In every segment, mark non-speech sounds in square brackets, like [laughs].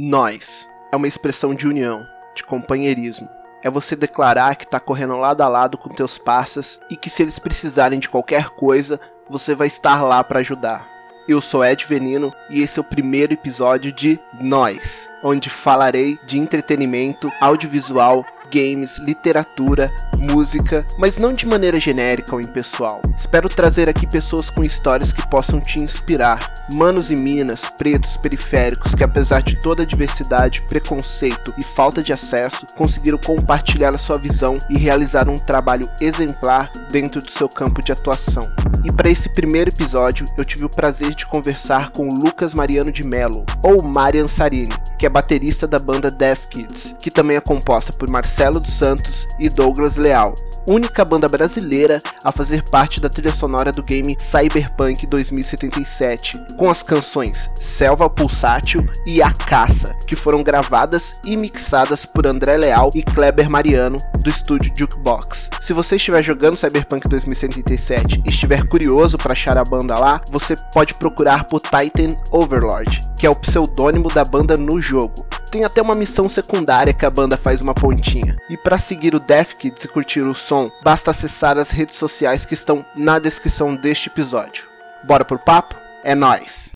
Nós é uma expressão de união, de companheirismo. É você declarar que tá correndo lado a lado com teus parceiros e que se eles precisarem de qualquer coisa, você vai estar lá para ajudar. Eu sou Ed Venino e esse é o primeiro episódio de Nós, onde falarei de entretenimento audiovisual games, literatura, música, mas não de maneira genérica ou impessoal. Espero trazer aqui pessoas com histórias que possam te inspirar, manos e minas, pretos, periféricos que apesar de toda a diversidade, preconceito e falta de acesso, conseguiram compartilhar a sua visão e realizar um trabalho exemplar dentro do seu campo de atuação. E para esse primeiro episódio, eu tive o prazer de conversar com Lucas Mariano de Mello, ou Marian Sarini, que é baterista da banda Death Kids, que também é composta por Marcelo dos Santos e Douglas Leal, única banda brasileira a fazer parte da trilha sonora do game Cyberpunk 2077, com as canções Selva Pulsátil e A Caça, que foram gravadas e mixadas por André Leal e Kleber Mariano, do estúdio Jukebox. Se você estiver jogando Cyberpunk 2077 e estiver curioso para achar a banda lá, você pode procurar por Titan Overlord, que é o pseudônimo da banda no jogo. Tem até uma missão secundária que a banda faz uma pontinha. E para seguir o Death Kids e curtir o som, basta acessar as redes sociais que estão na descrição deste episódio. Bora pro papo? É nós.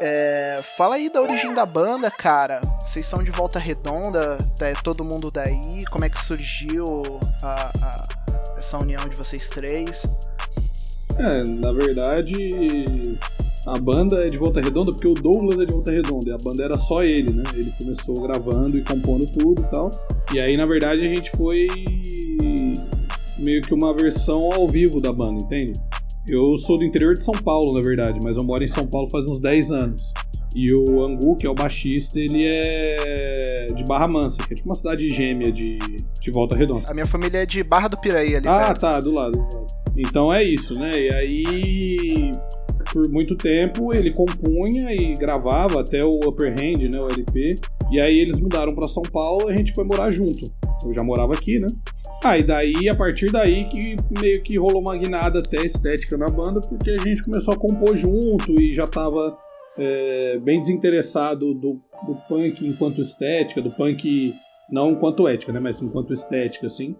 É, fala aí da origem da banda, cara. Vocês são de Volta Redonda, é todo mundo daí. Como é que surgiu a, a, essa união de vocês três? É, na verdade, a banda é de Volta Redonda porque o Douglas é de Volta Redonda e a banda era só ele, né? Ele começou gravando e compondo tudo e tal. E aí, na verdade, a gente foi meio que uma versão ao vivo da banda, entende? Eu sou do interior de São Paulo, na verdade, mas eu moro em São Paulo faz uns 10 anos. E o Angu, que é o baixista, ele é de Barra Mansa, que é tipo uma cidade gêmea de, de Volta Redonda. A minha família é de Barra do Piraí ali Ah, perto. tá, do lado, do lado. Então é isso, né? E aí, por muito tempo, ele compunha e gravava até o Upper Hand, né? O LP. E aí eles mudaram para São Paulo e a gente foi morar junto. Eu já morava aqui, né? Ah, e daí, a partir daí, que meio que rolou uma guinada até estética na banda, porque a gente começou a compor junto e já tava é, bem desinteressado do, do punk enquanto estética, do punk não enquanto ética, né? Mas enquanto estética, assim.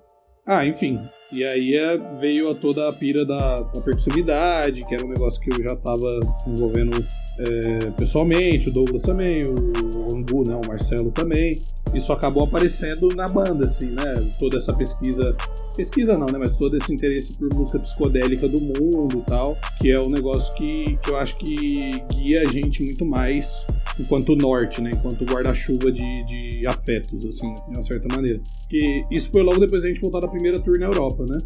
Ah, enfim. E aí é, veio a toda a pira da, da percussividade, que era um negócio que eu já estava envolvendo é, pessoalmente, o Douglas também, o Angu, né, o Marcelo também. Isso acabou aparecendo na banda, assim, né? Toda essa pesquisa. Pesquisa não, né? Mas todo esse interesse por música psicodélica do mundo e tal, que é um negócio que, que eu acho que guia a gente muito mais enquanto norte, né? Enquanto guarda-chuva de, de afetos, assim, de uma certa maneira. Que isso foi logo depois da gente voltar da primeira tour na Europa, né?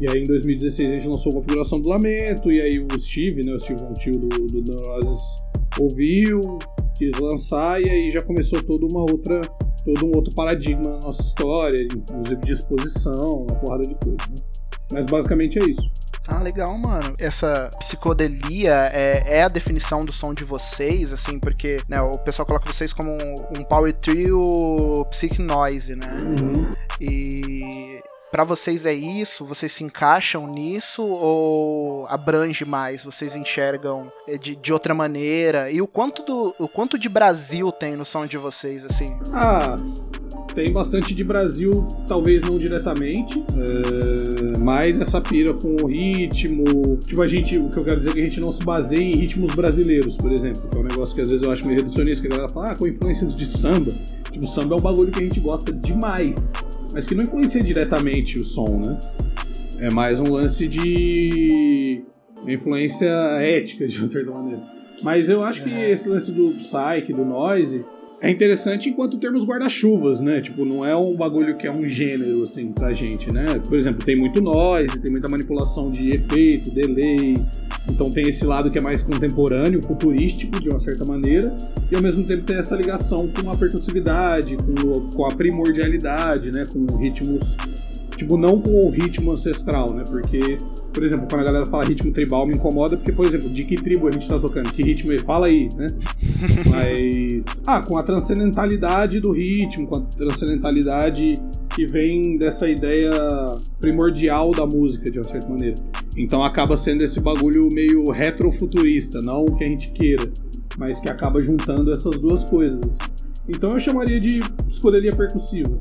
E aí em 2016 a gente lançou a configuração do Lamento, e aí o Steve, né? O Steve, o tio do, do Neuroses, ouviu, quis lançar, e aí já começou toda uma outra. Todo um outro paradigma na nossa história, inclusive de exposição, uma porrada de coisa, né? Mas basicamente é isso. Ah, legal, mano. Essa psicodelia é, é, a definição do som de vocês, assim, porque né, o pessoal coloca vocês como um, um power trio psych noise, né? Uhum. E para vocês é isso? Vocês se encaixam nisso ou abrange mais? Vocês enxergam de, de outra maneira? E o quanto, do, o quanto de Brasil tem no som de vocês, assim? Ah, tem bastante de Brasil, talvez não diretamente, é, mas essa pira com o ritmo. Tipo, a gente, o que eu quero dizer é que a gente não se baseia em ritmos brasileiros, por exemplo, que é um negócio que às vezes eu acho meio reducionista, que a galera fala, ah, com influências de samba. Tipo, samba é um bagulho que a gente gosta demais, mas que não influencia diretamente o som, né? É mais um lance de influência ética, de uma certa maneira. Mas eu acho que esse lance do psyche, do noise, é interessante enquanto termos guarda-chuvas, né? Tipo, não é um bagulho que é um gênero, assim, pra gente, né? Por exemplo, tem muito noise, tem muita manipulação de efeito, delay. Então tem esse lado que é mais contemporâneo, futurístico, de uma certa maneira. E ao mesmo tempo tem essa ligação com a percussividade, com, com a primordialidade, né? Com ritmos tipo, não com o ritmo ancestral, né? Porque, por exemplo, quando a galera fala ritmo tribal me incomoda, porque, por exemplo, de que tribo a gente tá tocando? Que ritmo ele fala aí, né? [laughs] Mas. Ah, com a transcendentalidade do ritmo, com a transcendentalidade que vem dessa ideia primordial da música, de uma certa maneira. Então acaba sendo esse bagulho meio retrofuturista, não o que a gente queira, mas que acaba juntando essas duas coisas. Então eu chamaria de psicodelia percussiva.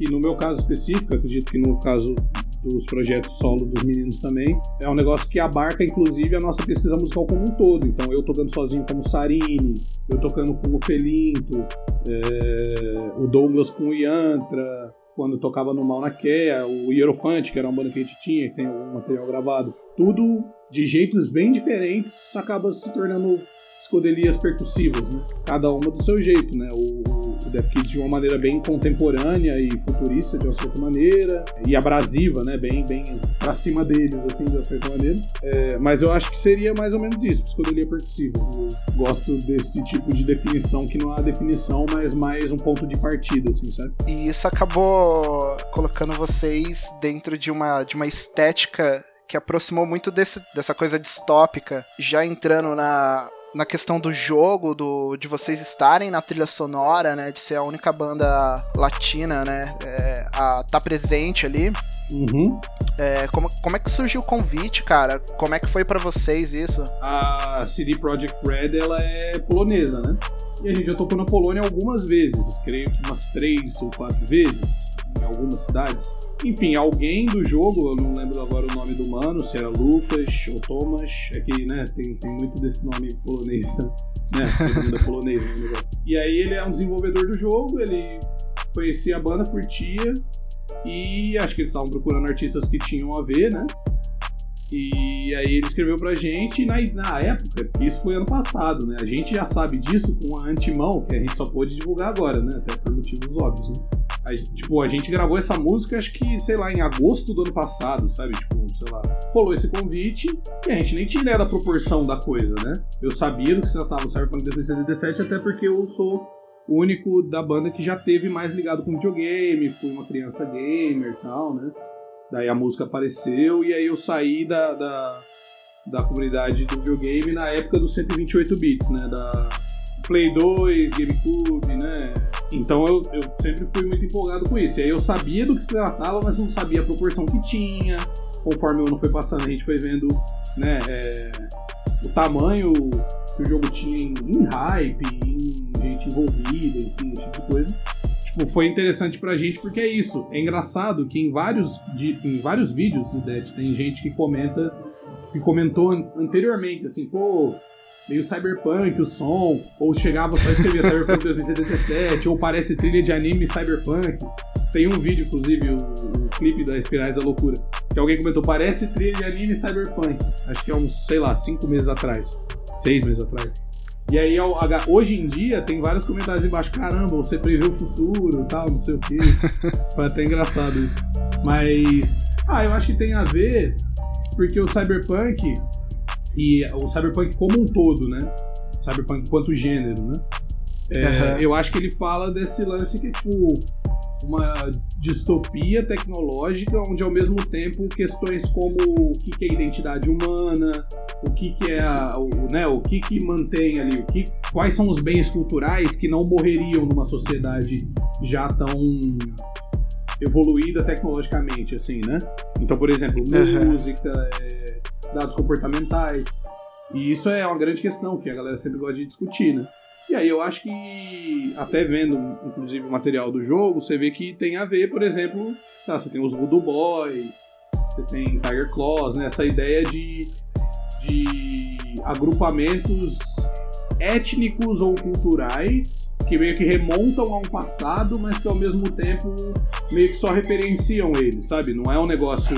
E no meu caso específico, acredito que no caso dos projetos solo dos meninos também, é um negócio que abarca inclusive a nossa pesquisa musical como um todo. Então eu tocando sozinho como Sarini, eu tocando com o Felinto, é, o Douglas com o Yantra, quando tocava no Mal na Quea, o Hierofante, que era uma banda que a gente tinha, que tem algum material gravado. Tudo de jeitos bem diferentes acaba se tornando psicodelias percussivas, né? Cada uma do seu jeito, né? O, o Death Kids de uma maneira bem contemporânea e futurista de uma certa maneira e abrasiva, né? Bem, bem pra cima deles, assim, de uma certa maneira. É, mas eu acho que seria mais ou menos isso, psicodelia percussiva. Eu gosto desse tipo de definição que não há definição, mas mais um ponto de partida, assim, sabe? E isso acabou colocando vocês dentro de uma, de uma estética que aproximou muito desse, dessa coisa distópica, já entrando na na questão do jogo, do, de vocês estarem na trilha sonora, né? De ser a única banda latina, né? É, a tá presente ali. Uhum. É, como, como é que surgiu o convite, cara? Como é que foi para vocês isso? A CD Projekt Red, ela é polonesa, né? E a gente já tocou na Polônia algumas vezes, creio que umas três ou quatro vezes, em algumas cidades. Enfim, alguém do jogo, eu não lembro agora o nome do mano, se era Lucas ou Thomas, é que, né, tem, tem muito desse nome polonês, né? Polonês, né? E aí ele é um desenvolvedor do jogo, ele conhecia a banda, curtia, e acho que eles estavam procurando artistas que tinham a ver, né? E aí ele escreveu pra gente, e na, na época, isso foi ano passado, né? A gente já sabe disso com a antemão, que a gente só pôde divulgar agora, né? Até por motivos óbvios, né? A, tipo, a gente gravou essa música, acho que, sei lá, em agosto do ano passado, sabe? Tipo, sei lá. Rolou esse convite e a gente nem tinha ideia da proporção da coisa, né? Eu sabia do que se tratava o Cyberpunk 2077, até porque eu sou o único da banda que já teve mais ligado com videogame, fui uma criança gamer e tal, né? Daí a música apareceu e aí eu saí da, da, da comunidade do videogame na época dos 128 bits, né? Da Play 2, GameCube, né? Então eu, eu sempre fui muito empolgado com isso. E aí eu sabia do que se tratava, mas não sabia a proporção que tinha. Conforme o ano foi passando, a gente foi vendo né, é, o tamanho que o jogo tinha em, em hype, em gente envolvida, enfim, esse tipo de coisa. Tipo, foi interessante pra gente porque é isso. É engraçado que em vários, de, em vários vídeos do Dead tem gente que comenta, que comentou anteriormente, assim, pô, meio cyberpunk o som, ou chegava só escrever [laughs] Cyberpunk 2077, ou parece trilha de anime cyberpunk. Tem um vídeo, inclusive, o, o clipe da Espirais da Loucura, que alguém comentou, parece trilha de anime cyberpunk. Acho que é uns, sei lá, cinco meses atrás. Seis meses atrás. E aí, hoje em dia, tem vários comentários embaixo, caramba, você prevê o futuro tal, não sei o quê. [laughs] Foi até engraçado. Mas, ah, eu acho que tem a ver, porque o cyberpunk, e o cyberpunk como um todo, né? Cyberpunk quanto gênero, né? É, uhum. Eu acho que ele fala desse lance que é tipo uma distopia tecnológica, onde ao mesmo tempo questões como o que, que é identidade humana, o que, que é a, o, né, o que, que mantém ali, o que, quais são os bens culturais que não morreriam numa sociedade já tão evoluída tecnologicamente, assim, né? Então, por exemplo, uhum. música, é, dados comportamentais. E isso é uma grande questão que a galera sempre gosta de discutir, né? E aí eu acho que, até vendo, inclusive, o material do jogo, você vê que tem a ver, por exemplo, tá, você tem os Voodoo Boys, você tem Tiger Claws, né? Essa ideia de, de agrupamentos étnicos ou culturais que meio que remontam a um passado, mas que ao mesmo tempo meio que só referenciam ele, sabe? Não é um negócio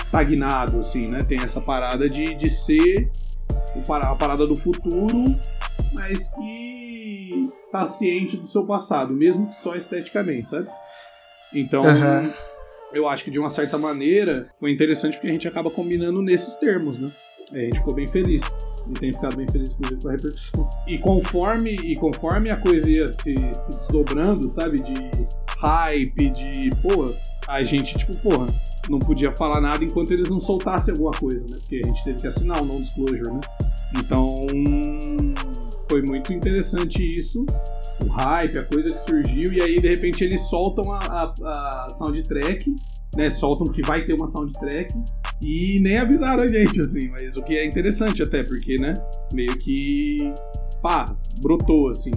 estagnado, assim, né? Tem essa parada de, de ser a parada do futuro, mas que tá ciente do seu passado, mesmo que só esteticamente, sabe? Então, uhum. Eu acho que de uma certa maneira foi interessante porque a gente acaba combinando nesses termos, né? a gente ficou bem feliz. E tem ficado bem feliz com a repercussão. E conforme, e conforme a coisa ia se, se desdobrando, sabe? De hype, de. Pô, a gente, tipo, porra, não podia falar nada enquanto eles não soltassem alguma coisa, né? Porque a gente teve que assinar o non-disclosure, né? Então, foi muito interessante isso, o hype, a coisa que surgiu, e aí de repente eles soltam a, a, a soundtrack né, soltam que vai ter uma soundtrack e nem avisaram a gente, assim, mas o que é interessante até, porque, né, meio que, pá, brotou, assim.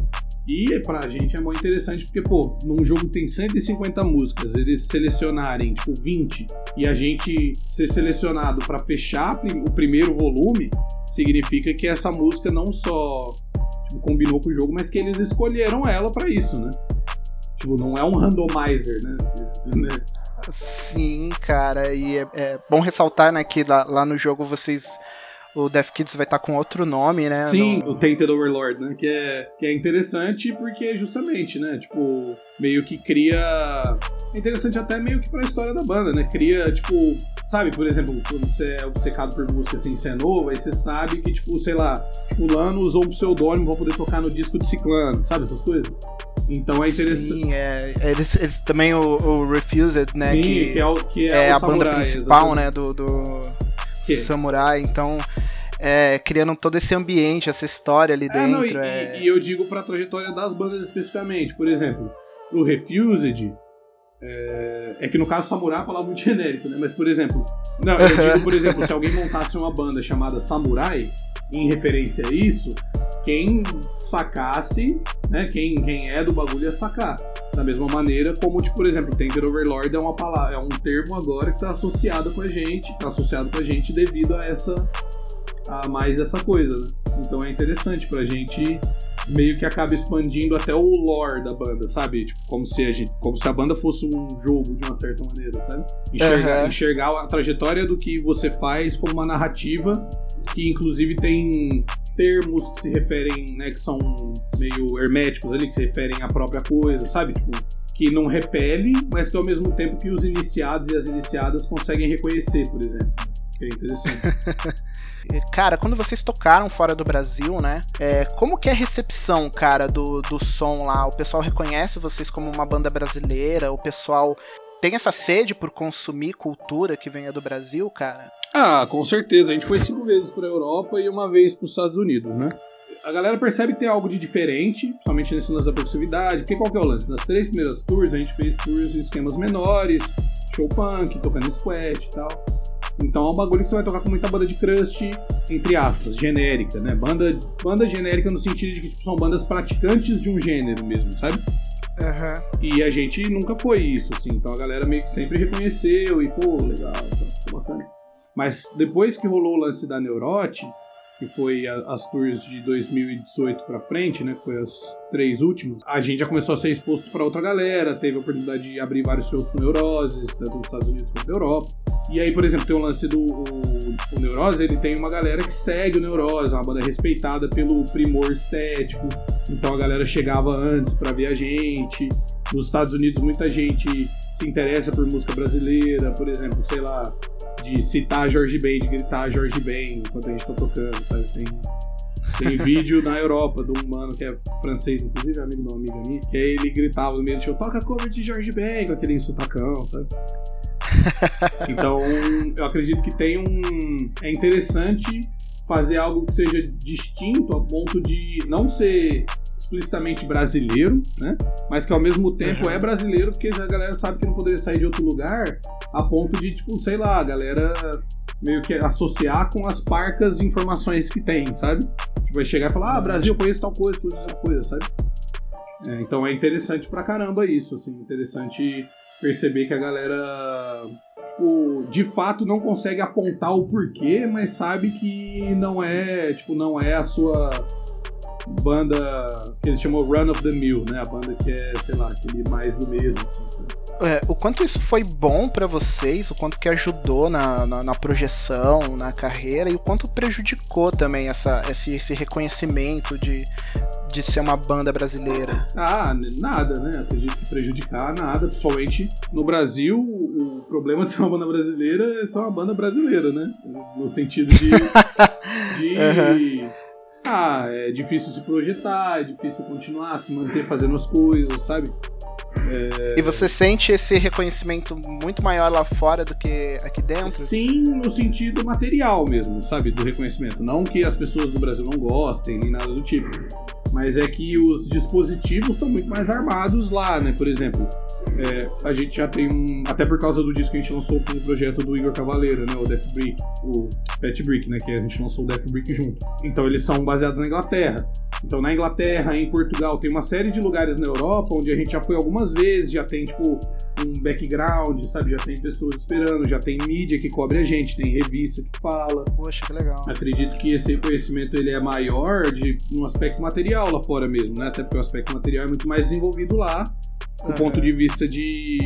E pra gente é muito interessante porque, pô, num jogo tem 150 músicas, eles selecionarem, tipo, 20 e a gente ser selecionado para fechar o primeiro volume, significa que essa música não só combinou com o jogo, mas que eles escolheram ela para isso, né? Tipo, não é um randomizer, né? Sim, cara, e é, é bom ressaltar, né, que lá, lá no jogo vocês o Death Kids vai estar tá com outro nome, né? Sim, no... o Tainted Overlord, né? Que é, que é interessante porque justamente, né? Tipo, meio que cria. É interessante até meio que pra história da banda, né? Cria, tipo, sabe, por exemplo, quando você é obcecado por música assim, você é novo, aí você sabe que, tipo, sei lá, fulano usou um pseudônimo pra poder tocar no disco de ciclano, sabe essas coisas? Então é interessante. Sim, é, eles, eles também o, o, Refused, né? Sim, que, que é, o, que é, é a samurai, banda principal, exatamente. né? Do, do Samurai. Então é, criando todo esse ambiente, essa história ali é, dentro. Não, e, é... e, eu digo pra trajetória das bandas especificamente. Por exemplo, o Refused. É, é que no caso Samurai é uma palavra muito genérica, né? Mas, por exemplo, não, eu digo, por exemplo, se alguém montasse uma banda chamada Samurai, em referência a isso, quem sacasse, né? Quem, quem é do bagulho ia sacar. Da mesma maneira como, tipo, por exemplo, Tender Overlord é uma palavra, é um termo agora que está associado com a gente, está associado com a gente devido a essa a mais essa coisa, né? Então é interessante pra gente meio que acaba expandindo até o lore da banda, sabe? Tipo, como se a gente, como se a banda fosse um jogo de uma certa maneira, sabe? Enxergar, uhum. enxergar a trajetória do que você faz como uma narrativa que inclusive tem termos que se referem, né, que são meio herméticos ali, que se referem à própria coisa, sabe? Tipo, que não repele, mas que ao mesmo tempo que os iniciados e as iniciadas conseguem reconhecer, por exemplo. Que é interessante. [laughs] cara, quando vocês tocaram fora do Brasil, né? É, como que é a recepção, cara, do, do som lá? O pessoal reconhece vocês como uma banda brasileira? O pessoal tem essa sede por consumir cultura que venha do Brasil, cara? Ah, com certeza. A gente foi cinco vezes para Europa e uma vez para os Estados Unidos, né? A galera percebe que tem algo de diferente, somente nesse lance da percussividade. Porque qual que é o lance? Nas três primeiras tours, a gente fez tours em esquemas menores, show punk, tocando squat e tal. Então é um bagulho que você vai tocar com muita banda de crust, entre aspas, genérica, né? Banda, banda genérica no sentido de que tipo, são bandas praticantes de um gênero mesmo, sabe? Uhum. E a gente nunca foi isso, assim. Então a galera meio que sempre reconheceu e, pô, legal, tá, bacana. Mas depois que rolou o lance da Neurote, que foi a, as tours de 2018 para frente, né, que foi as três últimas, a gente já começou a ser exposto para outra galera, teve a oportunidade de abrir vários shows com Neuroses, tanto nos Estados Unidos quanto na Europa. E aí, por exemplo, tem o lance do o, o Neurose, ele tem uma galera que segue o Neurose, uma banda respeitada pelo primor estético. Então a galera chegava antes para ver a gente. Nos Estados Unidos, muita gente se interessa por música brasileira, por exemplo, sei lá, de citar Jorge Ben, de gritar Jorge Ben enquanto a gente tá tocando, sabe? Tem, tem [laughs] vídeo na Europa de um mano que é francês, inclusive amigo de uma amiga minha, que aí ele gritava no meio do show, toca cover de Jorge Ben, com aquele sotacão, sabe? [laughs] então, eu acredito que tem um. É interessante fazer algo que seja distinto a ponto de não ser explicitamente brasileiro, né? Mas que ao mesmo tempo uhum. é brasileiro, porque a galera sabe que não poderia sair de outro lugar, a ponto de, tipo, sei lá, a galera meio que associar com as parcas informações que tem, sabe? Tipo, vai chegar e falar, ah, Brasil, conheço tal coisa, conheço tal coisa, sabe? É, então é interessante pra caramba isso, assim, interessante perceber que a galera tipo, de fato não consegue apontar o porquê, mas sabe que não é, tipo, não é a sua banda que eles chamam Run of the Mill, né? A banda que é, sei lá, aquele mais do mesmo. Assim, é, o quanto isso foi bom para vocês, o quanto que ajudou na, na, na, projeção, na carreira, e o quanto prejudicou também essa, esse, esse reconhecimento de, de ser uma banda brasileira? Ah, nada, né? Acredito que prejudicar nada, principalmente no Brasil, o problema [laughs] de ser uma banda brasileira é ser uma banda brasileira, né? No sentido de. [laughs] de... Uhum ah, é difícil se projetar, é difícil continuar, se manter fazendo as coisas, sabe? É... E você sente esse reconhecimento muito maior lá fora do que aqui dentro? Sim, no sentido material mesmo, sabe? Do reconhecimento. Não que as pessoas do Brasil não gostem, nem nada do tipo. Mas é que os dispositivos estão muito mais armados lá, né? Por exemplo, é, a gente já tem um. Até por causa do disco que a gente lançou com o projeto do Igor Cavaleiro, né? O Death Brick, o Pet Brick, né? Que a gente lançou o Death Brick junto. Então eles são baseados na Inglaterra. Então, na Inglaterra, em Portugal, tem uma série de lugares na Europa onde a gente já foi algumas vezes, já tem, tipo, um background, sabe? Já tem pessoas esperando, já tem mídia que cobre a gente, tem revista que fala. Poxa, que legal. Acredito que esse conhecimento ele é maior de, no aspecto material lá fora mesmo, né? Até porque o aspecto material é muito mais desenvolvido lá, do uhum. ponto de vista de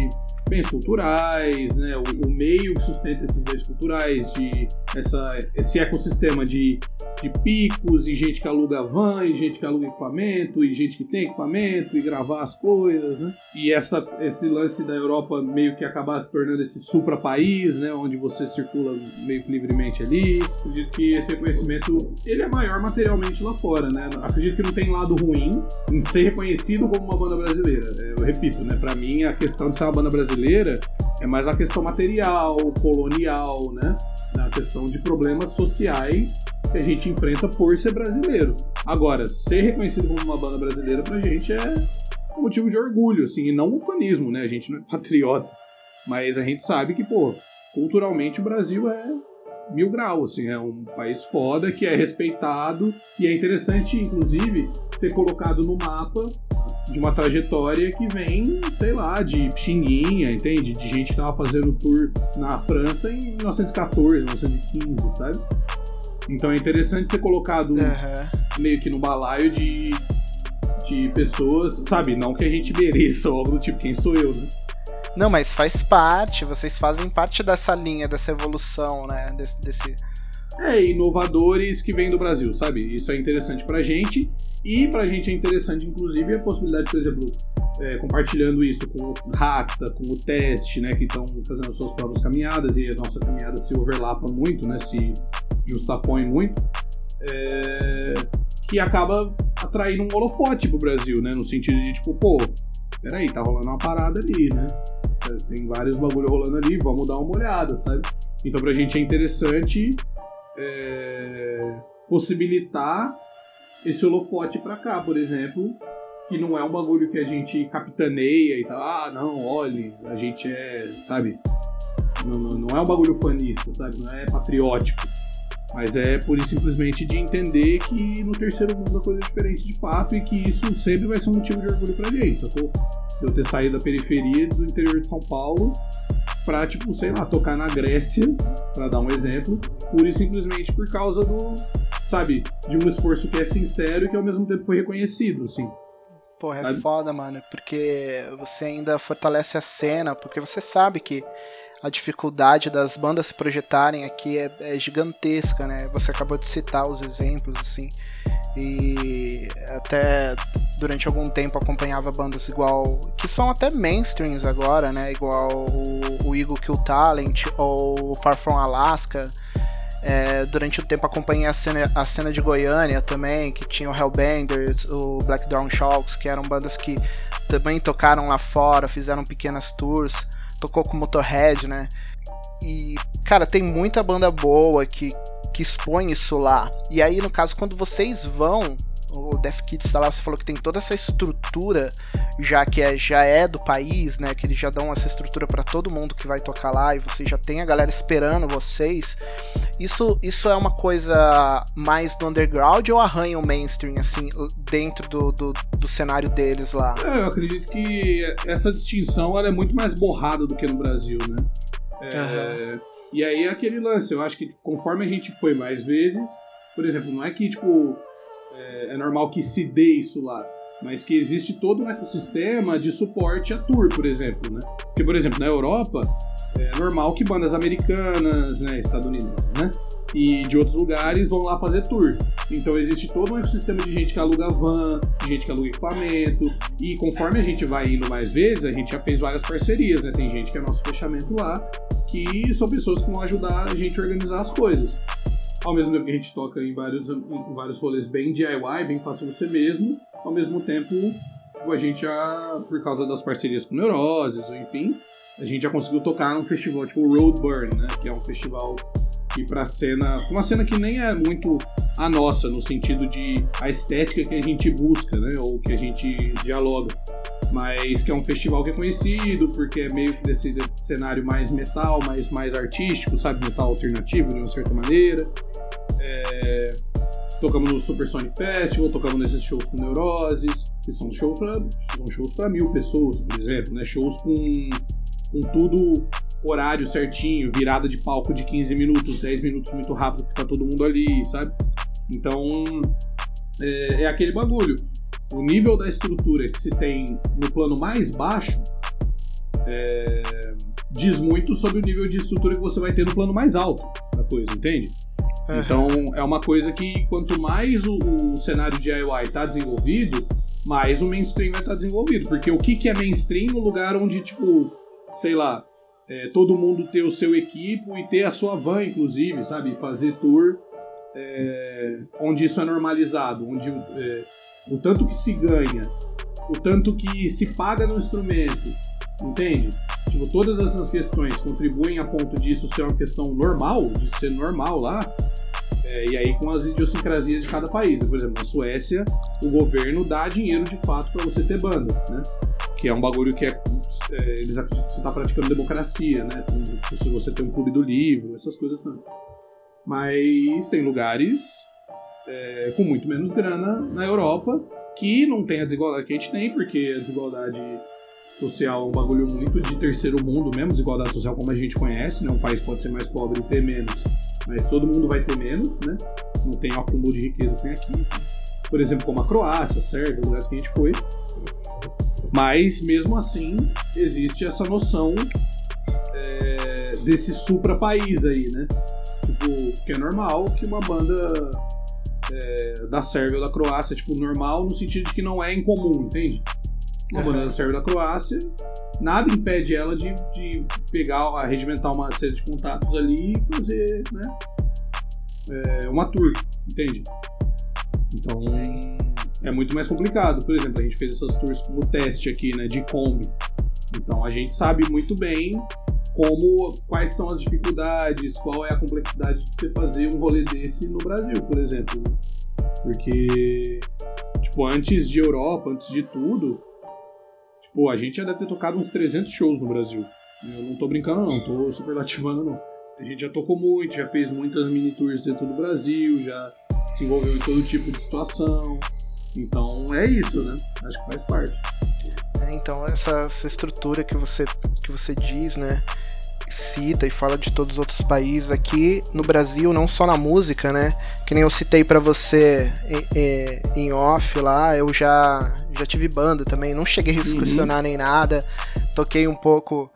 bens culturais, né? O, o, meio que sustenta esses bens culturais, de essa, esse ecossistema de, de picos, e gente que aluga van, e gente que aluga equipamento, e gente que tem equipamento, e gravar as coisas, né? E essa, esse lance da Europa meio que acabar se tornando esse supra-país, né? Onde você circula meio que livremente ali. Acredito que esse reconhecimento, ele é maior materialmente lá fora, né? Acredito que não tem lado ruim em ser reconhecido como uma banda brasileira. Eu repito, né? Pra mim, a questão de ser uma banda brasileira brasileira é mais a questão material, colonial, né? A questão de problemas sociais que a gente enfrenta por ser brasileiro. Agora, ser reconhecido como uma banda brasileira pra gente é um motivo de orgulho, assim, e não ufanismo, né? A gente não é patriota. Mas a gente sabe que, pô, culturalmente o Brasil é mil graus, assim, é um país foda que é respeitado e é interessante, inclusive, ser colocado no mapa de uma trajetória que vem, sei lá, de Xinguinha, entende? De gente que tava fazendo tour na França em 1914, 1915, sabe? Então é interessante ser colocado uhum. meio que no balaio de, de pessoas, sabe? Não que a gente mereça algo do tipo, quem sou eu, né? Não, mas faz parte, vocês fazem parte dessa linha, dessa evolução, né? Desse, desse é, inovadores que vêm do Brasil, sabe? Isso é interessante pra gente. E pra gente é interessante, inclusive, a possibilidade, por exemplo, é, compartilhando isso com o Racta, com o Teste, né? Que estão fazendo suas próprias caminhadas e a nossa caminhada se overlapa muito, né? Se justapõe muito. É, que acaba atraindo um holofote pro Brasil, né? No sentido de, tipo, pô, peraí, tá rolando uma parada ali, né? Tem vários bagulho rolando ali, vamos dar uma olhada, sabe? Então pra gente é interessante é, possibilitar esse holofote para cá, por exemplo, que não é um bagulho que a gente capitaneia e tal. Ah, não, olhe, a gente é, sabe? Não, não, não é um bagulho fanista, sabe? Não é patriótico. Mas é por simplesmente de entender que no terceiro mundo a coisa é diferente de fato e que isso sempre vai ser um motivo de orgulho pra gente, sacou? Eu ter saído da periferia do interior de São Paulo pra, tipo, sei lá, tocar na Grécia, para dar um exemplo, pura e simplesmente por causa do, sabe, de um esforço que é sincero e que ao mesmo tempo foi reconhecido, assim. Porra, é sabe? foda, mano, porque você ainda fortalece a cena, porque você sabe que a dificuldade das bandas se projetarem aqui é, é gigantesca, né? Você acabou de citar os exemplos, assim. E até durante algum tempo acompanhava bandas igual. que são até mainstreams agora, né? Igual o, o Eagle Kill Talent ou Far From Alaska. É, durante o tempo acompanhei a cena, a cena de Goiânia também, que tinha o Hellbenders, o Black Dawn Sharks, que eram bandas que também tocaram lá fora, fizeram pequenas tours, tocou com Motorhead, né? E, cara, tem muita banda boa que, que expõe isso lá. E aí, no caso, quando vocês vão, o Death Kids tá lá, você falou que tem toda essa estrutura, já que é, já é do país, né? Que eles já dão essa estrutura para todo mundo que vai tocar lá e você já tem a galera esperando vocês. Isso, isso é uma coisa mais do underground ou arranha o mainstream, assim, dentro do, do, do cenário deles lá? É, eu acredito que essa distinção ela é muito mais borrada do que no Brasil, né? É, uhum. E aí é aquele lance, eu acho que conforme a gente foi mais vezes, por exemplo, não é que tipo é, é normal que se dê isso lá, mas que existe todo um ecossistema de suporte a tour, por exemplo, né? Porque, por exemplo, na Europa é normal que bandas americanas, né, estadunidenses, né, e de outros lugares vão lá fazer tour. Então existe todo um ecossistema de gente que aluga van, de gente que aluga equipamento, e conforme a gente vai indo mais vezes, a gente já fez várias parcerias, né? Tem gente que é nosso fechamento lá, que são pessoas que vão ajudar a gente a organizar as coisas. Ao mesmo tempo que a gente toca em vários, em vários rolês bem DIY, bem fácil você mesmo, ao mesmo tempo a gente já, por causa das parcerias com Neuroses, enfim, a gente já conseguiu tocar num festival tipo Roadburn, né? Que é um festival que pra cena. Uma cena que nem é muito a nossa, no sentido de a estética que a gente busca, né? Ou que a gente dialoga. Mas que é um festival que é conhecido, porque é meio que desse cenário mais metal, mais, mais artístico, sabe? Metal alternativo, de uma certa maneira. É... Tocamos no Super Sonic Festival, tocamos nesses shows com Neuroses, que são shows para são shows para mil pessoas, por exemplo, né? Shows com, com tudo horário certinho, virada de palco de 15 minutos, 10 minutos muito rápido, porque tá todo mundo ali, sabe? Então, é, é aquele bagulho. O nível da estrutura que se tem no plano mais baixo é, diz muito sobre o nível de estrutura que você vai ter no plano mais alto da coisa, entende? Então é uma coisa que quanto mais o, o cenário DIY está desenvolvido, mais o mainstream vai estar tá desenvolvido. Porque o que, que é mainstream no lugar onde, tipo, sei lá, é, todo mundo ter o seu equipo e ter a sua van, inclusive, sabe? Fazer tour é, onde isso é normalizado, onde é, o tanto que se ganha, o tanto que se paga no instrumento, entende? Tipo, todas essas questões contribuem a ponto disso ser uma questão normal, de ser normal lá, é, e aí com as idiosincrasias de cada país. Por exemplo, na Suécia, o governo dá dinheiro de fato para você ter banda, né? Que é um bagulho que é, é eles acreditam que você está praticando democracia, né? Se você tem um clube do livro, essas coisas também. Mas tem lugares é, com muito menos grana na Europa que não tem a desigualdade que a gente tem, porque a desigualdade social é um bagulho muito de terceiro mundo mesmo, desigualdade social como a gente conhece, né? Um país pode ser mais pobre e ter menos, mas todo mundo vai ter menos, né? Não tem o acúmulo de riqueza que tem aqui. Por exemplo, como a Croácia, Sérvia, lugares que a gente foi. Mas, mesmo assim, existe essa noção é, desse supra-país aí, né? Tipo, que é normal que uma banda é, da Sérvia ou da Croácia, tipo, normal no sentido de que não é incomum, entende? Uma banda da Sérvia ou da Croácia, nada impede ela de, de pegar, arregimentar uma série de contatos ali e fazer, né? É, uma tour, entende? Então é muito mais complicado. Por exemplo, a gente fez essas tours como teste aqui, né? De Kombi. Então a gente sabe muito bem como quais são as dificuldades, qual é a complexidade de você fazer um rolê desse no Brasil, por exemplo. Né? Porque, tipo, antes de Europa, antes de tudo, tipo, a gente já deve ter tocado uns 300 shows no Brasil. Eu não tô brincando não, tô superlativando não. A gente já tocou muito, já fez muitas mini tours dentro do Brasil, já se envolveu em todo tipo de situação. Então é isso, né? Acho que faz parte. É, então essa, essa estrutura que você, que você diz, né? cita e fala de todos os outros países aqui no Brasil, não só na música, né? Que nem eu citei para você em, em, off lá, eu já já tive banda também, não cheguei a excursionar uhum. nem nada, toquei um pouco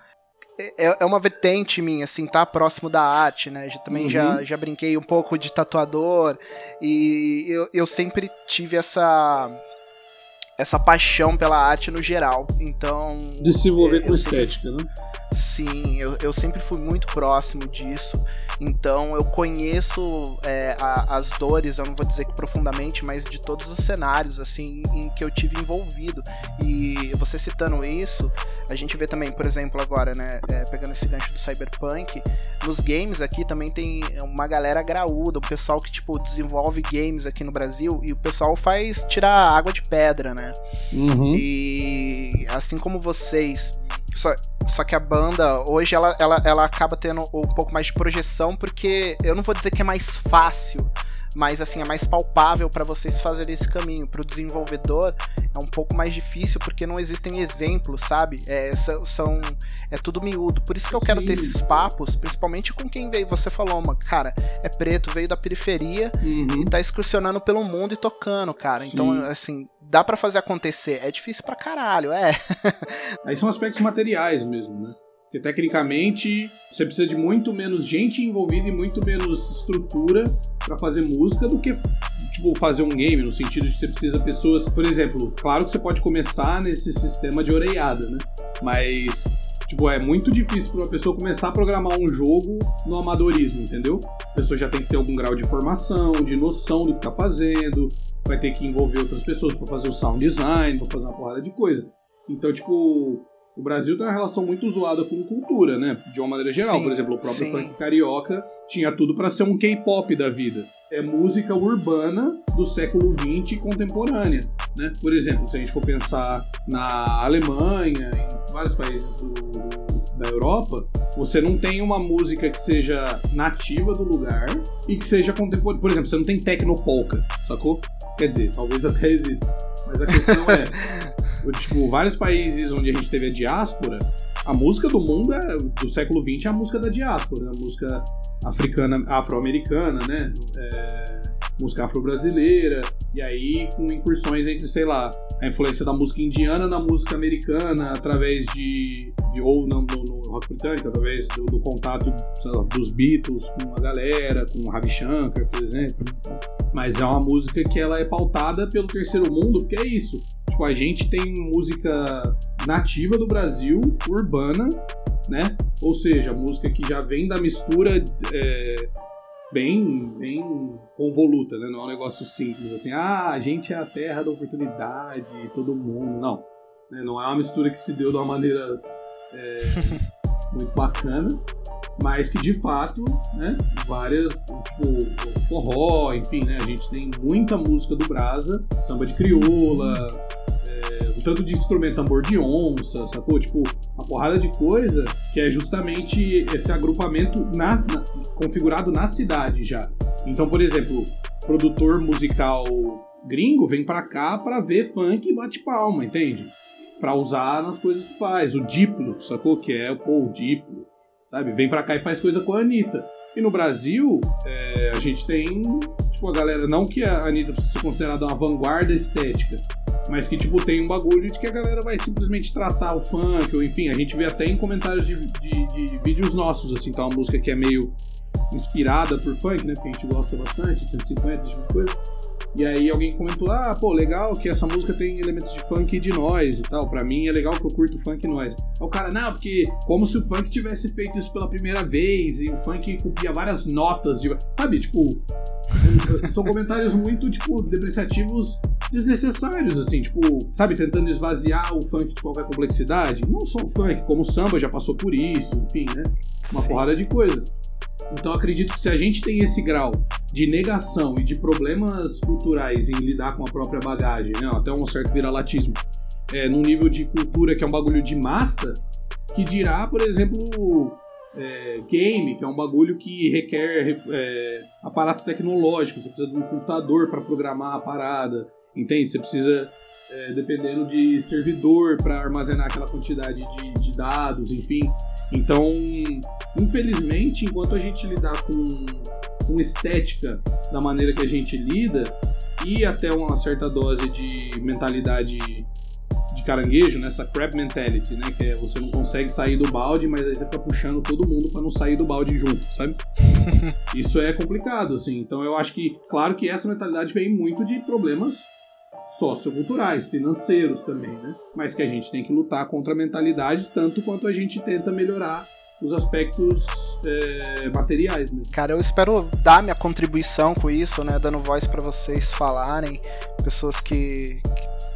é, é uma vertente minha, assim, tá próximo da arte, né? Já, também uhum. já, já brinquei um pouco de tatuador e eu, eu sempre tive essa essa paixão pela arte no geral. Então. De se envolver com estética, né? Sim, eu, eu sempre fui muito próximo disso. Então eu conheço é, a, as dores, eu não vou dizer que profundamente, mas de todos os cenários assim em que eu tive envolvido. E você citando isso, a gente vê também, por exemplo, agora, né, é, pegando esse gancho do cyberpunk, nos games aqui também tem uma galera graúda, um pessoal que tipo desenvolve games aqui no Brasil e o pessoal faz tirar água de pedra, né? Uhum. E assim como vocês só, só que a banda, hoje, ela, ela, ela acaba tendo um pouco mais de projeção, porque eu não vou dizer que é mais fácil, mas assim, é mais palpável para vocês fazerem esse caminho. Para o desenvolvedor é um pouco mais difícil porque não existem exemplos, sabe? É, são, é tudo miúdo. Por isso que eu quero Sim. ter esses papos, principalmente com quem veio. Você falou, uma cara, é preto, veio da periferia uhum. e tá excursionando pelo mundo e tocando, cara. Então, Sim. Então, assim, dá para fazer acontecer. É difícil pra caralho, é. [laughs] Aí são aspectos materiais mesmo, né? Porque tecnicamente você precisa de muito menos gente envolvida e muito menos estrutura para fazer música do que tipo fazer um game no sentido de você precisa pessoas, por exemplo, claro que você pode começar nesse sistema de oreiada, né? Mas Tipo, é muito difícil para uma pessoa começar a programar um jogo no amadorismo, entendeu? A pessoa já tem que ter algum grau de formação, de noção do que tá fazendo, vai ter que envolver outras pessoas para fazer o sound design, para fazer uma porrada de coisa. Então, tipo, o Brasil tem uma relação muito zoada com cultura, né? De uma maneira geral. Sim, Por exemplo, o próprio sim. funk carioca tinha tudo para ser um K-pop da vida. é música urbana do século XX contemporânea. Né? Por exemplo, se a gente for pensar na Alemanha, em vários países do, da Europa, você não tem uma música que seja nativa do lugar e que seja contemporânea. Por exemplo, você não tem tecnopolka, sacou? Quer dizer, talvez até exista. Mas a questão é, [laughs] tipo, vários países onde a gente teve a diáspora, a música do mundo é, do século XX é a música da diáspora, a música africana, afro-americana, né? É, música afro-brasileira, e aí com incursões entre, sei lá, a influência da música indiana na música americana, através de. de ou no, no, no, rock britânico, através do, do contato lá, dos Beatles com a galera, com o Ravi Shankar, por exemplo. Mas é uma música que ela é pautada pelo terceiro mundo, porque é isso. Tipo, a gente tem música nativa do Brasil, urbana, né? Ou seja, música que já vem da mistura é, bem, bem convoluta, né? Não é um negócio simples assim, ah, a gente é a terra da oportunidade, todo mundo. Não. Né? Não é uma mistura que se deu de uma maneira é, [laughs] muito bacana, mas que de fato, né? Várias, tipo, forró, enfim, né? A gente tem muita música do Brasa, samba de crioula tanto de instrumento tambor de onça, sacou? Tipo, uma porrada de coisa que é justamente esse agrupamento na, na, configurado na cidade já. Então, por exemplo, produtor musical gringo vem pra cá pra ver funk e bate palma, entende? Pra usar nas coisas que faz. O Diplo, sacou? Que é pô, o Diplo, sabe? Vem pra cá e faz coisa com a Anitta. E no Brasil, é, a gente tem, tipo, a galera, não que a Anitta precisa ser considerada uma vanguarda estética, mas que, tipo, tem um bagulho de que a galera vai simplesmente tratar o funk, ou enfim, a gente vê até em comentários de, de, de vídeos nossos, assim, tá uma música que é meio inspirada por funk, né? Porque a gente gosta bastante, 150, tipo de coisa. E aí alguém comentou, ah, pô, legal que essa música tem elementos de funk e de nós e tal. Pra mim é legal que eu curto funk e nós. Aí o cara, não, porque como se o funk tivesse feito isso pela primeira vez e o funk cumpria várias notas de... Sabe, tipo... [laughs] são comentários muito, tipo, depreciativos desnecessários, assim, tipo, sabe, tentando esvaziar o funk de qualquer complexidade. Não só o funk, como o samba já passou por isso, enfim, né? Uma Sim. porrada de coisa. Então acredito que se a gente tem esse grau de negação e de problemas culturais em lidar com a própria bagagem, né, até um certo viralatismo, é, num nível de cultura que é um bagulho de massa, que dirá, por exemplo, é, game, que é um bagulho que requer é, aparato tecnológico, você precisa de um computador para programar a parada, entende? Você precisa, é, dependendo de servidor para armazenar aquela quantidade de, de dados, enfim. Então, infelizmente, enquanto a gente lidar com, com estética da maneira que a gente lida e até uma certa dose de mentalidade de caranguejo, né? crab mentality, né? Que é você não consegue sair do balde, mas aí você fica puxando todo mundo para não sair do balde junto, sabe? [laughs] Isso é complicado, assim. Então eu acho que, claro que essa mentalidade vem muito de problemas socioculturais, financeiros também, né? Mas que a gente tem que lutar contra a mentalidade tanto quanto a gente tenta melhorar os aspectos é, materiais mesmo. Cara, eu espero dar minha contribuição com isso, né? Dando voz para vocês falarem, pessoas que,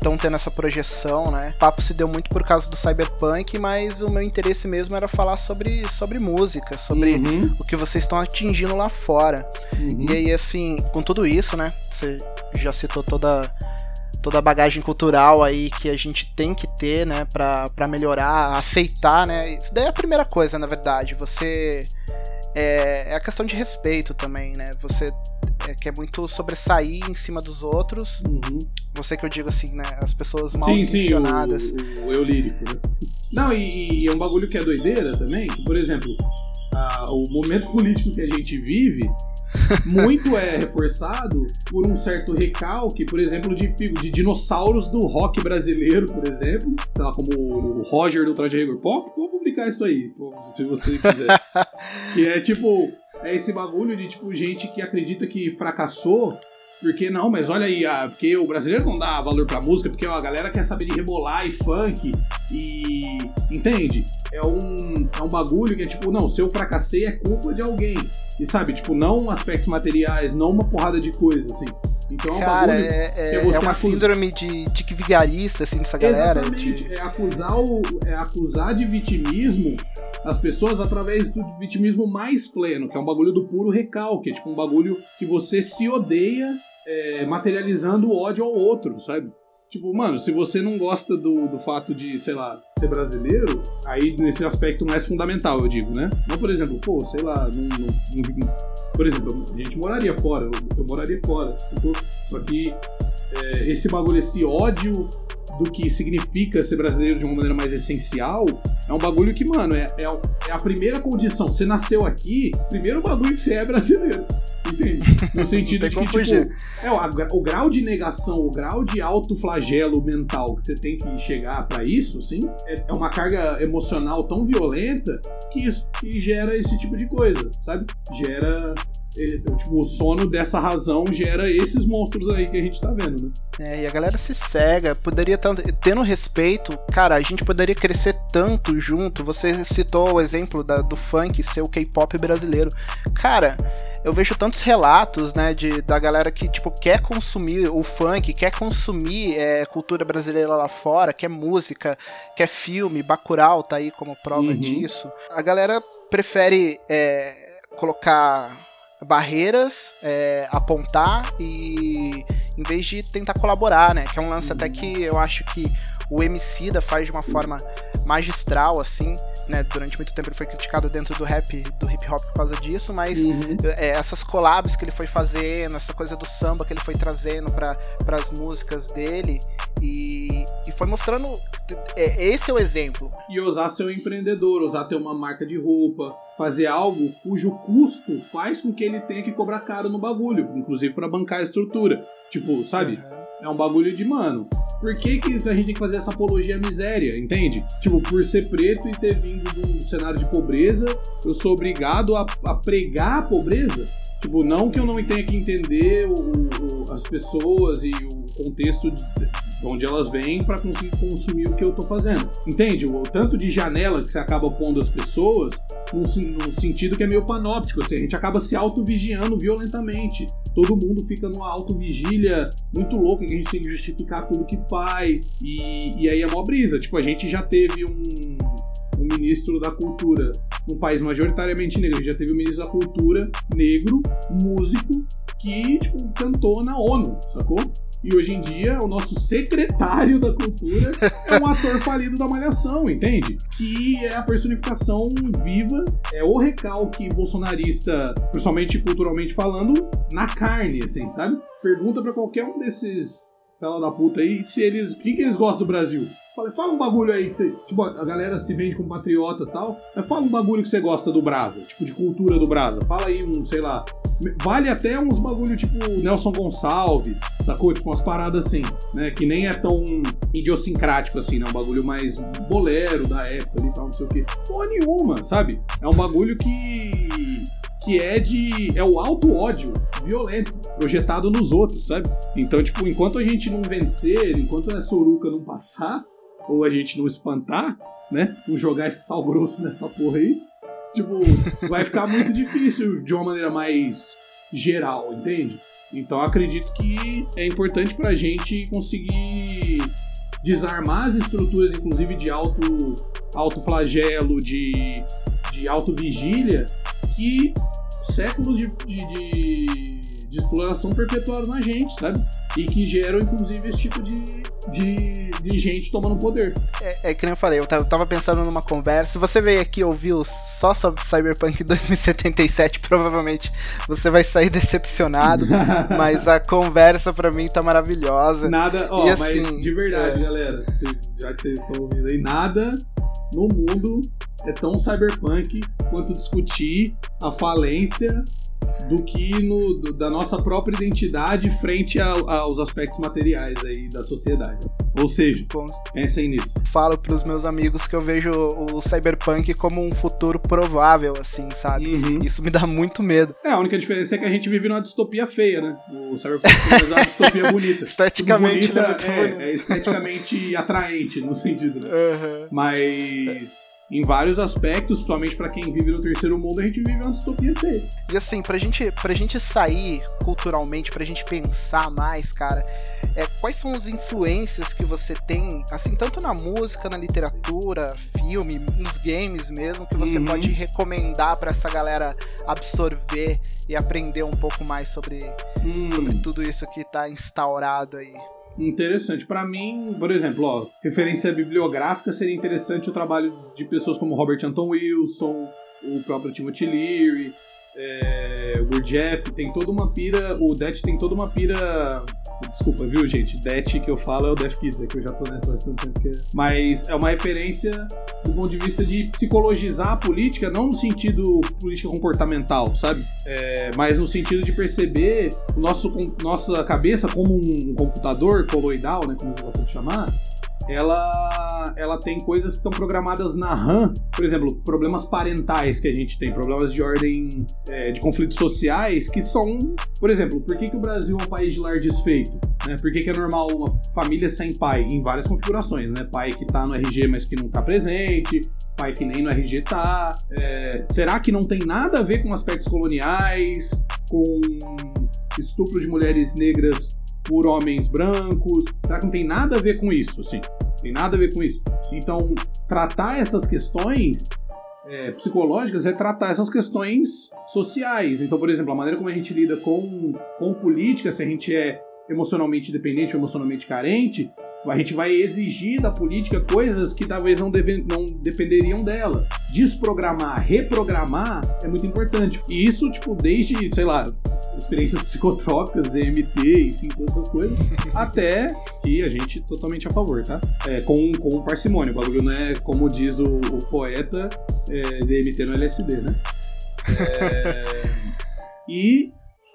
estão tendo essa projeção, né? O papo se deu muito por causa do cyberpunk, mas o meu interesse mesmo era falar sobre, sobre música, sobre uhum. o que vocês estão atingindo lá fora. Uhum. E aí, assim, com tudo isso, né? Você já citou toda toda a bagagem cultural aí que a gente tem que ter, né, para melhorar, aceitar, né? Isso daí é a primeira coisa, na verdade. Você é, é a questão de respeito também, né? Você é, quer muito sobressair em cima dos outros. Uhum. Você que eu digo assim, né? As pessoas mal sim, intencionadas. Sim, o, o, eu lírico, né? Não, e, e, é um bagulho que é doideira também. Por exemplo, a, o momento político que a gente vive muito é reforçado por um certo recalque, por exemplo, de, de dinossauros do rock brasileiro, por exemplo. Sei lá, como o Roger do Traje Rigor. Pode, pode publicar isso aí, se você quiser. [laughs] que é tipo, é esse bagulho de tipo gente que acredita que fracassou porque não, mas olha aí, ah, porque o brasileiro não dá valor pra música, porque ó, a galera quer saber de rebolar e funk e. Entende? É um, é um bagulho que é tipo, não, se eu fracassei é culpa de alguém. E sabe, tipo, não aspectos materiais, não uma porrada de coisas, assim. Então é um bagulho. é, é, que é você é uma acus- síndrome de, de que vigarista, assim, dessa galera. Exatamente. de- É, acusar o, é acusar de vitimismo as pessoas através do vitimismo mais pleno, que é um bagulho do puro recalque. É tipo um bagulho que você se odeia é, materializando o ódio ao outro, sabe? Tipo, mano, se você não gosta do, do fato de, sei lá, ser brasileiro, aí nesse aspecto mais fundamental, eu digo, né? Não, por exemplo, pô, sei lá, não, não- não- por exemplo, a gente moraria fora, eu, eu moraria fora, sacou? Só que é, esse bagulho, esse ódio do que significa ser brasileiro de uma maneira mais essencial, é um bagulho que, mano, é, é, é a primeira condição. Você nasceu aqui, primeiro bagulho que você é brasileiro. Entende? No [laughs] sentido de que, tipo, é, o, o grau de negação, o grau de autoflagelo mental que você tem que chegar pra isso, assim, é, é uma carga emocional tão violenta que isso que gera esse tipo de coisa, sabe? Gera. Eh, Tipo, o sono dessa razão gera esses monstros aí que a gente tá vendo, né? É, e a galera se cega, poderia tanto, tendo respeito, cara, a gente poderia crescer tanto junto. Você citou o exemplo da- do funk ser o K-pop brasileiro. Cara, eu vejo tantos relatos, né, de, da galera que, tipo, quer consumir o funk, quer consumir é, cultura brasileira lá fora, quer música, quer filme, Bacurau tá aí como prova Uhum. disso. A galera prefere é, colocar barreiras, é, apontar e em vez de tentar colaborar, né? Que é um lance até que eu acho que o Emicida faz de uma forma magistral, assim, né? Durante muito tempo ele foi criticado dentro do rap, do hip hop por causa disso, mas é, essas collabs que ele foi fazendo, essa coisa do samba que ele foi trazendo para as músicas dele e, e foi mostrando. é, esse é o exemplo. E ousar ser um empreendedor, ousar ter uma marca de roupa, fazer algo cujo custo faz com que ele tenha que cobrar caro no bagulho, inclusive pra bancar a estrutura. Tipo, sabe? É um bagulho de, mano, por que, que a gente tem que fazer essa apologia à miséria, entende? Tipo, por ser preto e ter vindo de um cenário de pobreza, eu sou obrigado a, a pregar a pobreza? Tipo, não que eu não tenha que entender o- o- as pessoas e o contexto de, de onde elas vêm pra conseguir consumir o que eu tô fazendo. Entende? O tanto de janela que você acaba pondo as pessoas num, num sentido que é meio panóptico, assim, a gente acaba se auto-vigiando violentamente. Todo mundo fica numa auto-vigília muito louca, que a gente tem que justificar tudo que faz. E, e aí é mó brisa. Tipo, a gente já teve um, um ministro da cultura num país majoritariamente negro. A gente já teve um ministro da cultura negro, músico, que, tipo, cantou na ONU, sacou? E hoje em dia, o nosso secretário da cultura é um ator falido da Malhação, entende? Que é a personificação viva, é o recalque bolsonarista, principalmente culturalmente falando, na carne, assim, sabe? Pergunta pra qualquer um desses fela da puta aí se eles. O que, que eles gostam do Brasil? Fala, fala um bagulho aí que você. Tipo, a galera se vende como patriota e tal. Mas fala um bagulho que você gosta do Brasa, tipo, de cultura do Brasa. Fala aí um, sei lá. Vale até uns bagulho tipo Nelson Gonçalves, sacou? Tipo umas paradas assim, né? Que nem é tão idiosincrático assim, né? Um bagulho mais bolero da época e tal, não sei o quê. Porra nenhuma, sabe? É um bagulho que. Que é de. é o auto-ódio violento, projetado nos outros, sabe? Então, tipo, enquanto a gente não vencer, enquanto essa uruca não passar, ou a gente não espantar, né? Não jogar esse sal grosso nessa porra aí, tipo, [laughs] vai ficar muito difícil de uma maneira mais geral, entende? Então acredito que é importante pra gente conseguir desarmar as estruturas, inclusive de auto, auto flagelo, de, de auto-vigília, que séculos de, de, de, exploração perpetuaram na gente, sabe? E que geram, inclusive, esse tipo de, de, de gente tomando poder. É, é que nem eu falei, eu tava, pensando numa conversa. Se você veio aqui ouvir os- só sobre Cyberpunk [laughs] 2077, provavelmente você vai sair decepcionado. [laughs] mas a conversa pra mim tá maravilhosa. Nada, ó, E assim, mas de verdade, é. galera, já que vocês estão ouvindo aí, nada no mundo é tão cyberpunk quanto discutir a falência do que no, do- da nossa própria identidade frente a- aos aspectos materiais aí da sociedade. Ou seja, pensem nisso. Falo pros meus amigos que eu vejo o Cyberpunk como um futuro provável, assim, sabe? Uhum. Isso me dá muito medo. É, a única diferença é que a gente vive numa distopia feia, né? O cyberpunk é uma distopia [laughs] bonita. Esteticamente, é bonita, muito bonito. é esteticamente atraente, no sentido, né? Aham. Mas em vários aspectos, principalmente para quem vive no terceiro mundo, a gente vive uma distopia feia. E assim, pra gente, pra gente sair culturalmente, pra gente pensar mais, cara, é, quais são as influências que você tem, assim, tanto na música, na literatura, filme, nos games mesmo, que você uhum. pode recomendar para essa galera absorver e aprender um pouco mais sobre, hum. sobre tudo isso que tá instaurado aí? Interessante. Para mim, por exemplo, ó, referência bibliográfica seria interessante o trabalho de pessoas como Robert Anton Wilson, o próprio Timothy Leary, é, o Gurdjieff, tem toda uma pira, o Det tem toda uma pira Desculpa, viu, gente? Det que eu falo é o Death Kids, é que eu já tô nessa tempo. Mas é uma referência do ponto de vista de psicologizar a política, não no sentido política comportamental, sabe? É, mas no sentido de perceber o nosso, nossa cabeça como um computador coloidal, né? Como eu gosto de chamar ela, ela tem coisas que estão programadas na RAM, por exemplo, problemas parentais que a gente tem, problemas de ordem é, de conflitos sociais, que são, por exemplo, por que, que o Brasil é um país de lar desfeito? Né? Por que, que é normal uma família sem pai? Em várias configurações, né? Pai que tá no RG, mas que não tá presente, pai que nem no RG tá. É, será que não tem nada a ver com aspectos coloniais, com estupro de mulheres negras por homens brancos. Será que não tem nada a ver com isso? Assim, tem nada a ver com isso. Então, tratar essas questões é, psicológicas é tratar essas questões sociais. Então, por exemplo, a maneira como a gente lida com, com política, se a gente é emocionalmente dependente ou emocionalmente carente, a gente vai exigir da política coisas que talvez não, deve, não dependeriam dela. Desprogramar, reprogramar é muito importante. E isso, tipo, desde, sei lá, experiências psicotrópicas, DMT, enfim, todas essas coisas, [laughs] até que a gente totalmente a favor, tá? É, com, com parcimônia. O bagulho não é, como diz o, o poeta, é, DMT no LSD, né? É, [laughs] e,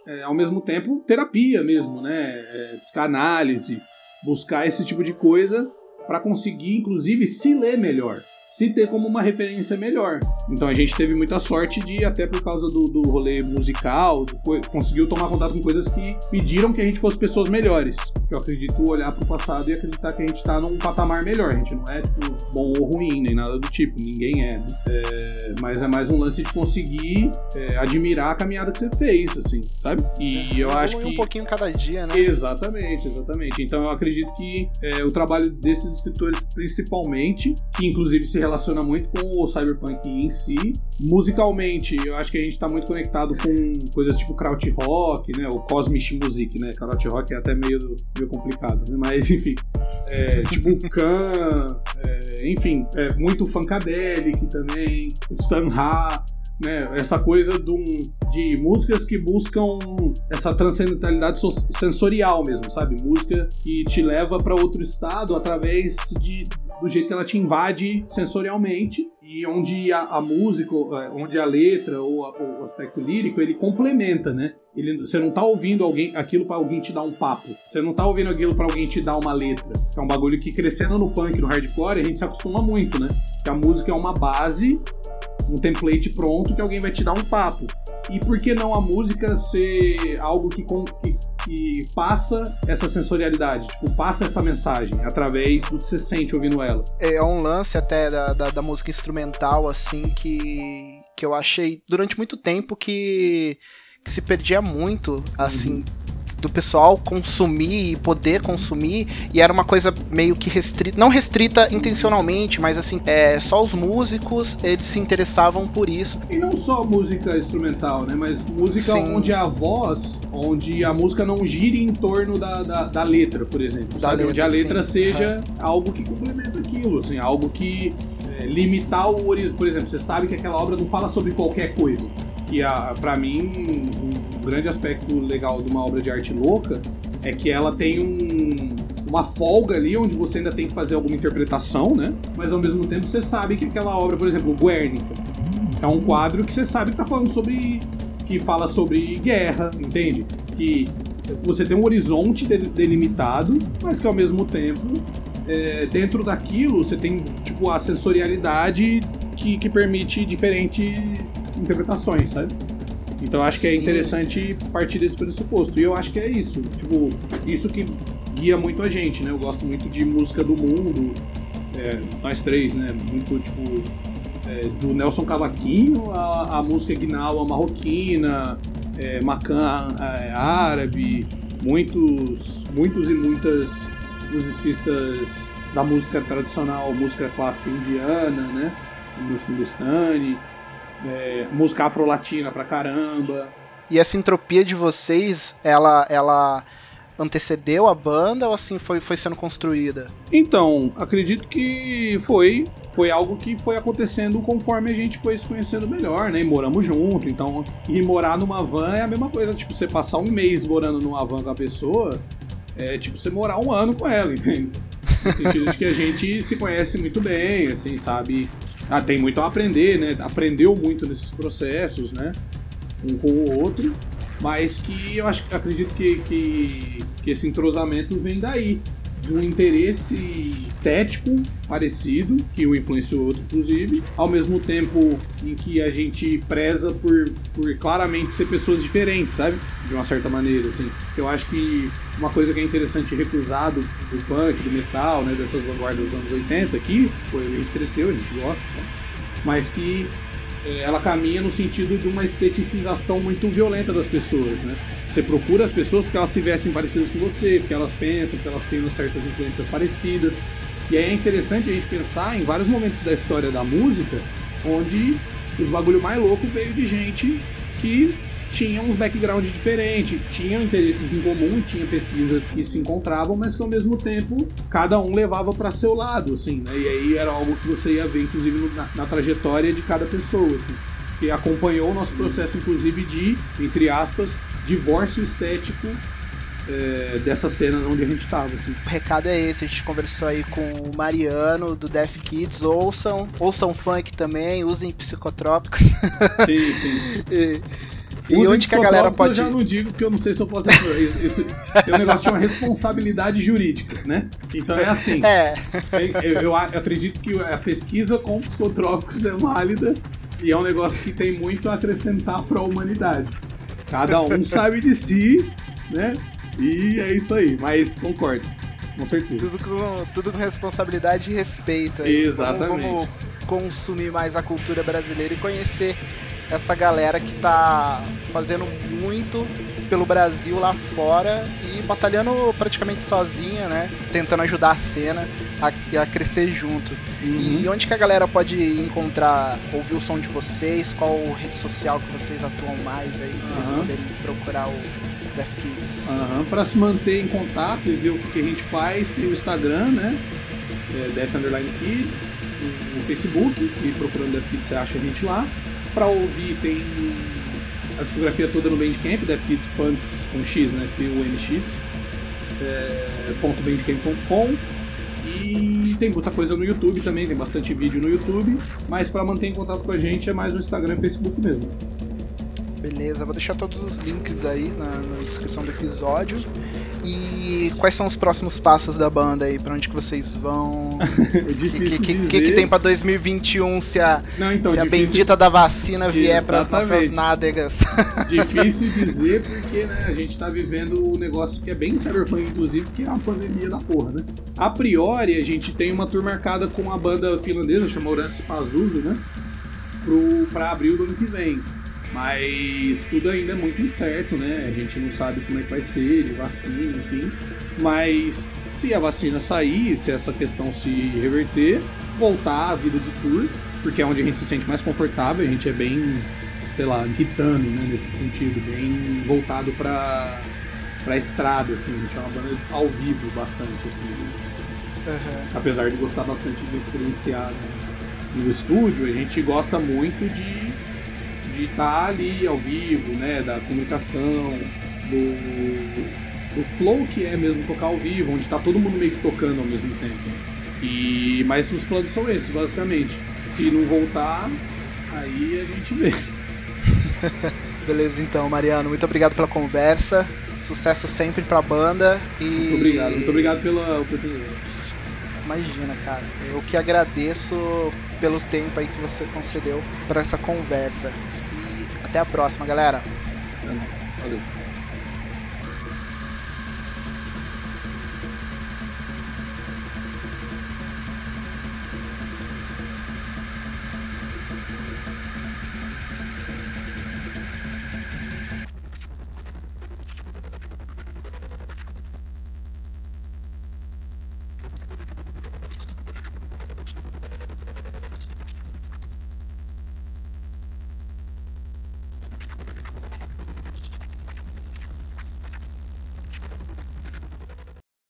é, ao mesmo tempo, terapia mesmo, né? É, psicanálise buscar esse tipo de coisa para conseguir, inclusive, se ler melhor se ter como uma referência melhor. Então a gente teve muita sorte de, até por causa do, do rolê musical, conseguiu tomar contato com coisas que pediram que a gente fosse pessoas melhores. Eu acredito olhar pro passado e acreditar que a gente tá num patamar melhor. A gente não é, tipo, bom ou ruim, nem nada do tipo. Ninguém é, né? É, mas é mais um lance de conseguir é, admirar a caminhada que você fez, assim, sabe? E é, eu acho que. um pouquinho cada dia, né? Exatamente, exatamente. Então eu acredito que é, o trabalho desses escritores, principalmente, que inclusive se relaciona muito com o cyberpunk em si. Musicalmente, eu acho que a gente tá muito conectado com coisas tipo krautrock, né? O Cosmic Music, né? Krautrock é até meio, meio complicado, né? Mas, enfim. É, tipo Khan, é, enfim, é, muito Funkadelic também, Stan Ha né, essa coisa do, de músicas que buscam essa transcendentalidade sensorial mesmo, sabe? Música que te leva para outro estado através de, do jeito que ela te invade sensorialmente e onde a, a música, é, onde a letra ou a, o aspecto lírico ele complementa, né? Ele, você não tá ouvindo alguém aquilo para alguém te dar um papo. Você não tá ouvindo aquilo para alguém te dar uma letra. É um bagulho que crescendo no punk, no hardcore, a gente se acostuma muito, né? Que a música é uma base um template pronto que alguém vai te dar um papo. E por que não a música ser algo que, que, que passa essa sensorialidade, tipo, passa essa mensagem através do que você sente ouvindo ela? É um lance até da, da, da música instrumental, assim, que, que eu achei durante muito tempo que, que se perdia muito, assim, uhum do pessoal consumir e poder consumir, e era uma coisa meio que restrita, não restrita intencionalmente, mas assim, é, só os músicos, eles se interessavam por isso. E não só música instrumental, né, mas música Sim. onde a voz, onde a música não gire em torno da, da, da letra, por exemplo, da sabe? Letra, onde a letra sim. seja uhum. algo que complementa aquilo, assim, algo que é, limitar o por exemplo, você sabe que aquela obra não fala sobre qualquer coisa que para mim um grande aspecto legal de uma obra de arte louca é que ela tem um, uma folga ali onde você ainda tem que fazer alguma interpretação, né? Mas ao mesmo tempo você sabe que aquela obra, por exemplo, Guernica, é um quadro que você sabe que tá falando sobre que fala sobre guerra, entende? Que você tem um horizonte delimitado, mas que ao mesmo tempo é, dentro daquilo você tem tipo a sensorialidade que, que permite diferentes interpretações, sabe? Então acho que é interessante partir desse pressuposto. E eu acho que é isso. Tipo, isso que guia muito a gente, né? Eu gosto muito de música do mundo. É, nós três, né? Muito, tipo, é, do Nelson Cavaquinho, a, a música guinal, a marroquina, é, macan é, árabe, muitos, muitos e muitas musicistas da música tradicional, música clássica indiana, né? Música hindustani, é, música afro-latina pra caramba. E essa entropia de vocês, ela, ela antecedeu a banda ou assim foi, foi sendo construída? Então, acredito que foi foi algo que foi acontecendo conforme a gente foi se conhecendo melhor, né? E moramos junto, então ir morar numa van é a mesma coisa, tipo, você passar um mês morando numa van com a pessoa, é tipo você morar um ano com ela, entende? No sentido de que a gente se conhece muito bem, assim, sabe? Ah, tem muito a aprender, né? Aprendeu muito nesses processos, né? Um com o outro, mas que eu acho, acredito que, que, que esse entrosamento vem daí, de um interesse estético parecido, que o influenciou outro, inclusive, ao mesmo tempo em que a gente preza por, por claramente ser pessoas diferentes, sabe? De uma certa maneira, assim. Eu acho que uma coisa que é interessante recusar do, do punk, do metal, né, dessas vanguardas dos anos 80 aqui, foi a gente cresceu, a gente gosta, né? mas que ela caminha no sentido de uma esteticização muito violenta das pessoas, né? Você procura as pessoas porque elas se vestem parecidas com você, porque elas pensam, porque elas têm certas influências parecidas. E aí é interessante a gente pensar em vários momentos da história da música onde os bagulho mais louco veio de gente que tinha uns background diferentes, tinham interesses em comum, tinha pesquisas que se encontravam, mas que ao mesmo tempo cada um levava para seu lado, assim, né? E aí era algo que você ia ver, inclusive, na, na trajetória de cada pessoa, assim, que acompanhou o nosso processo, inclusive, de, entre aspas, divórcio estético é, dessas cenas onde a gente tava, assim. O recado é esse, a gente conversou aí com o Mariano do Death Kids, ouçam, ouçam funk também, usem psicotrópicos. Sim, sim. [laughs] e, e onde que a galera pode. Eu já não digo porque eu não sei se eu posso. Isso, tem um negócio de uma responsabilidade jurídica, né? Então é assim. É. Eu, eu, acredito que a pesquisa com psicotrópicos é válida e é um negócio que tem muito a acrescentar para a humanidade. Cada um sabe de si, né? E é isso aí, mas concordo. Com certeza. Tudo com, tudo com responsabilidade e respeito. Aí. Exatamente. Vamos, vamos consumir mais a cultura brasileira e conhecer essa galera que tá fazendo muito pelo Brasil lá fora e batalhando praticamente sozinha, né? Tentando ajudar a cena a, a crescer junto. Uhum. E onde que a galera pode encontrar, ouvir o som de vocês? Qual rede social que vocês atuam mais aí, pra vocês poderem procurar o Death Kids? Uhum. Para se manter em contato e ver o que a gente faz, tem o Instagram, né? É Death Underline Kids, o Facebook, e procurando Death Kids você acha a gente lá. Para ouvir tem a discografia toda no Bandcamp, Death Kids Punks com X, né? P-U-N-X. É, ponto bandcamp.com e tem muita coisa no YouTube também, tem bastante vídeo no YouTube, mas para manter em contato com a gente é mais no Instagram e Facebook mesmo. Beleza, vou deixar todos os links aí na, na descrição do episódio. E quais são os próximos passos da banda aí? Pra onde que vocês vão? [laughs] é difícil que, que, dizer. que, que tem pra 2021 se a, Não, então, se a difícil- bendita da vacina vier pras nossas nádegas? [laughs] Difícil dizer porque né, a gente tá vivendo um negócio que é bem cyberpunk, inclusive, que é a pandemia da porra, né? A priori, a gente tem uma tour marcada com a banda finlandesa, chamada Orange Pazuzu, né? Pro, pra abril do ano que vem. Mas tudo ainda é muito incerto, né? A gente não sabe como é que vai ser, de vacina, enfim. Mas se a vacina sair, se essa questão se reverter, voltar à vida de tour, porque é onde a gente se sente mais confortável, a gente é bem, sei lá, gritando, né, nesse sentido, bem voltado pra, pra estrada, assim, a gente é uma banda ao vivo bastante, assim, Aham. apesar de gostar bastante de experienciar né, no estúdio, a gente gosta muito de de estar ali ao vivo, né, da comunicação, do, do flow que é mesmo tocar ao vivo, onde tá todo mundo meio que tocando ao mesmo tempo. E mas os planos são esses, basicamente. Se não voltar, aí a gente vê. [laughs] Beleza, então, Mariano, muito obrigado pela conversa. Sucesso sempre pra banda e. Muito obrigado, muito obrigado pela oportunidade. Imagina, cara. Eu que agradeço pelo tempo aí que você concedeu para essa conversa. Até a próxima, galera. É nóis. Valeu.